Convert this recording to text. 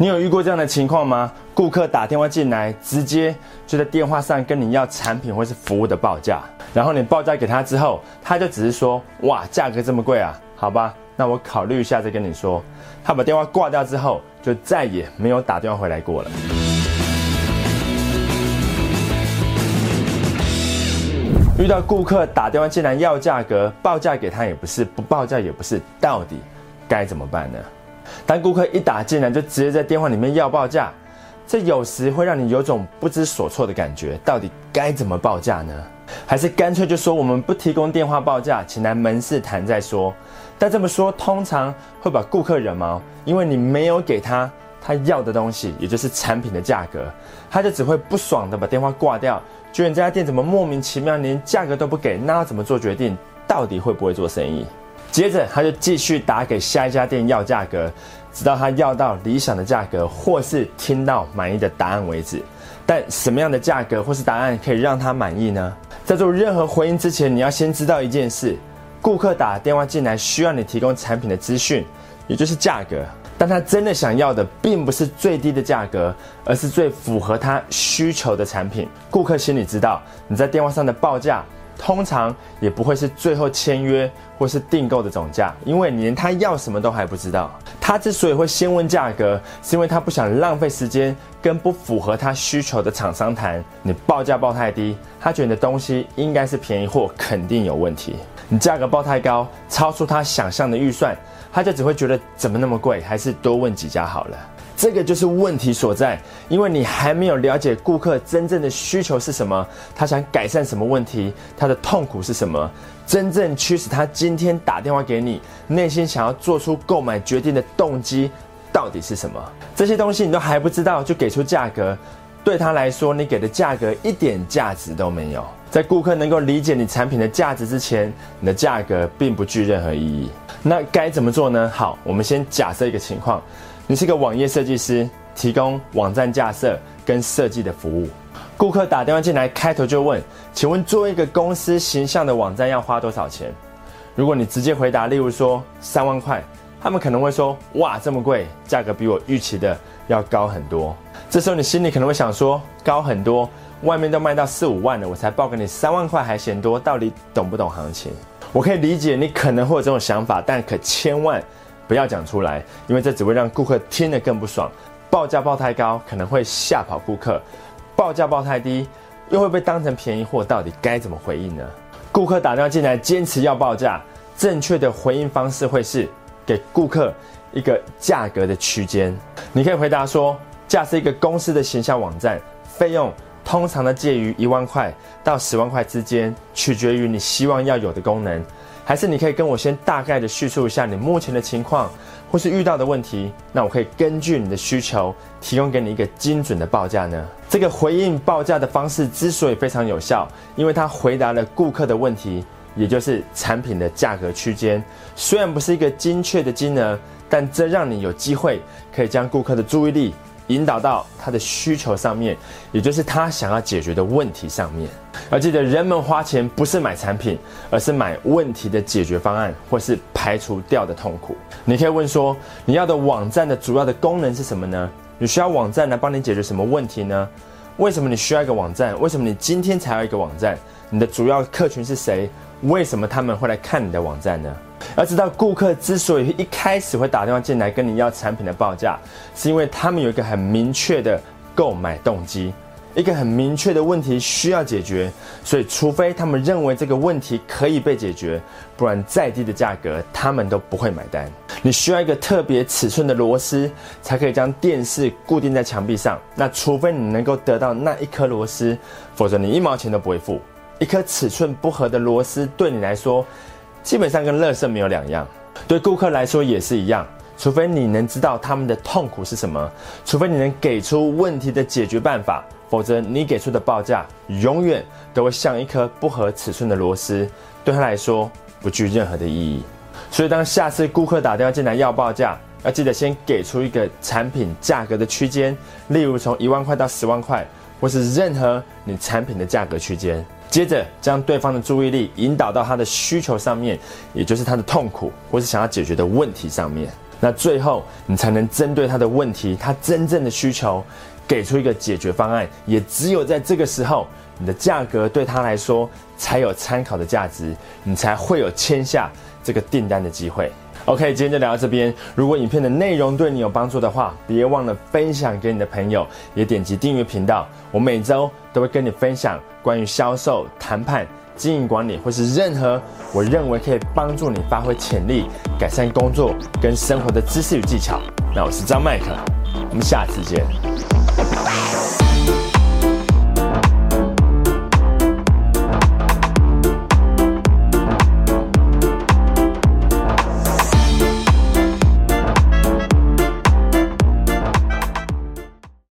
你有遇过这样的情况吗？顾客打电话进来，直接就在电话上跟你要产品或是服务的报价，然后你报价给他之后，他就只是说，哇，价格这么贵啊，好吧，那我考虑一下再跟你说。他把电话挂掉之后，就再也没有打电话回来过了。遇到顾客打电话进来要价格，报价给他也不是，不报价也不是，到底该怎么办呢？当顾客一打进来就直接在电话里面要报价，这有时会让你有种不知所措的感觉。到底该怎么报价呢？还是干脆就说我们不提供电话报价，请来门市谈再说？但这么说通常会把顾客惹毛，因为你没有给他他要的东西，也就是产品的价格，他就只会不爽的把电话挂掉，觉得你这家店怎么莫名其妙连价格都不给，那要怎么做决定？到底会不会做生意？接着他就继续打给下一家店要价格，直到他要到理想的价格，或是听到满意的答案为止。但什么样的价格或是答案可以让他满意呢？在做任何回应之前，你要先知道一件事：顾客打电话进来需要你提供产品的资讯，也就是价格。但他真的想要的并不是最低的价格，而是最符合他需求的产品。顾客心里知道你在电话上的报价。通常也不会是最后签约或是订购的总价，因为你连他要什么都还不知道。他之所以会先问价格，是因为他不想浪费时间跟不符合他需求的厂商谈。你报价报太低，他觉得你的东西应该是便宜货，肯定有问题。你价格报太高，超出他想象的预算，他就只会觉得怎么那么贵，还是多问几家好了。这个就是问题所在，因为你还没有了解顾客真正的需求是什么，他想改善什么问题，他的痛苦是什么，真正驱使他今天打电话给你，内心想要做出购买决定的动机到底是什么？这些东西你都还不知道就给出价格，对他来说，你给的价格一点价值都没有。在顾客能够理解你产品的价值之前，你的价格并不具任何意义。那该怎么做呢？好，我们先假设一个情况。你是个网页设计师，提供网站架设跟设计的服务。顾客打电话进来，开头就问：“请问做一个公司形象的网站要花多少钱？”如果你直接回答，例如说三万块，他们可能会说：“哇，这么贵，价格比我预期的要高很多。”这时候你心里可能会想说：“高很多，外面都卖到四五万了，我才报给你三万块还嫌多，到底懂不懂行情？”我可以理解你可能会有这种想法，但可千万。不要讲出来，因为这只会让顾客听得更不爽。报价报太高，可能会吓跑顾客；报价报太低，又会被当成便宜货。到底该怎么回应呢？顾客打电话进来，坚持要报价，正确的回应方式会是给顾客一个价格的区间。你可以回答说：价是一个公司的形象网站，费用通常的介于一万块到十万块之间，取决于你希望要有的功能。还是你可以跟我先大概的叙述一下你目前的情况，或是遇到的问题，那我可以根据你的需求提供给你一个精准的报价呢。这个回应报价的方式之所以非常有效，因为它回答了顾客的问题，也就是产品的价格区间。虽然不是一个精确的金额，但这让你有机会可以将顾客的注意力。引导到他的需求上面，也就是他想要解决的问题上面。要记得，人们花钱不是买产品，而是买问题的解决方案，或是排除掉的痛苦。你可以问说，你要的网站的主要的功能是什么呢？你需要网站来帮你解决什么问题呢？为什么你需要一个网站？为什么你今天才要一个网站？你的主要客群是谁？为什么他们会来看你的网站呢？要知道，顾客之所以一开始会打电话进来跟你要产品的报价，是因为他们有一个很明确的购买动机，一个很明确的问题需要解决。所以，除非他们认为这个问题可以被解决，不然再低的价格他们都不会买单。你需要一个特别尺寸的螺丝，才可以将电视固定在墙壁上。那除非你能够得到那一颗螺丝，否则你一毛钱都不会付。一颗尺寸不合的螺丝对你来说。基本上跟乐色没有两样，对顾客来说也是一样。除非你能知道他们的痛苦是什么，除非你能给出问题的解决办法，否则你给出的报价永远都会像一颗不合尺寸的螺丝，对他来说不具任何的意义。所以，当下次顾客打电话进来要报价，要记得先给出一个产品价格的区间，例如从一万块到十万块，或是任何你产品的价格区间。接着将对方的注意力引导到他的需求上面，也就是他的痛苦或是想要解决的问题上面。那最后你才能针对他的问题，他真正的需求，给出一个解决方案。也只有在这个时候，你的价格对他来说才有参考的价值，你才会有签下这个订单的机会。OK，今天就聊到这边。如果影片的内容对你有帮助的话，别忘了分享给你的朋友，也点击订阅频道。我每周都会跟你分享关于销售、谈判、经营管理，或是任何我认为可以帮助你发挥潜力、改善工作跟生活的知识与技巧。那我是张麦克，我们下次见。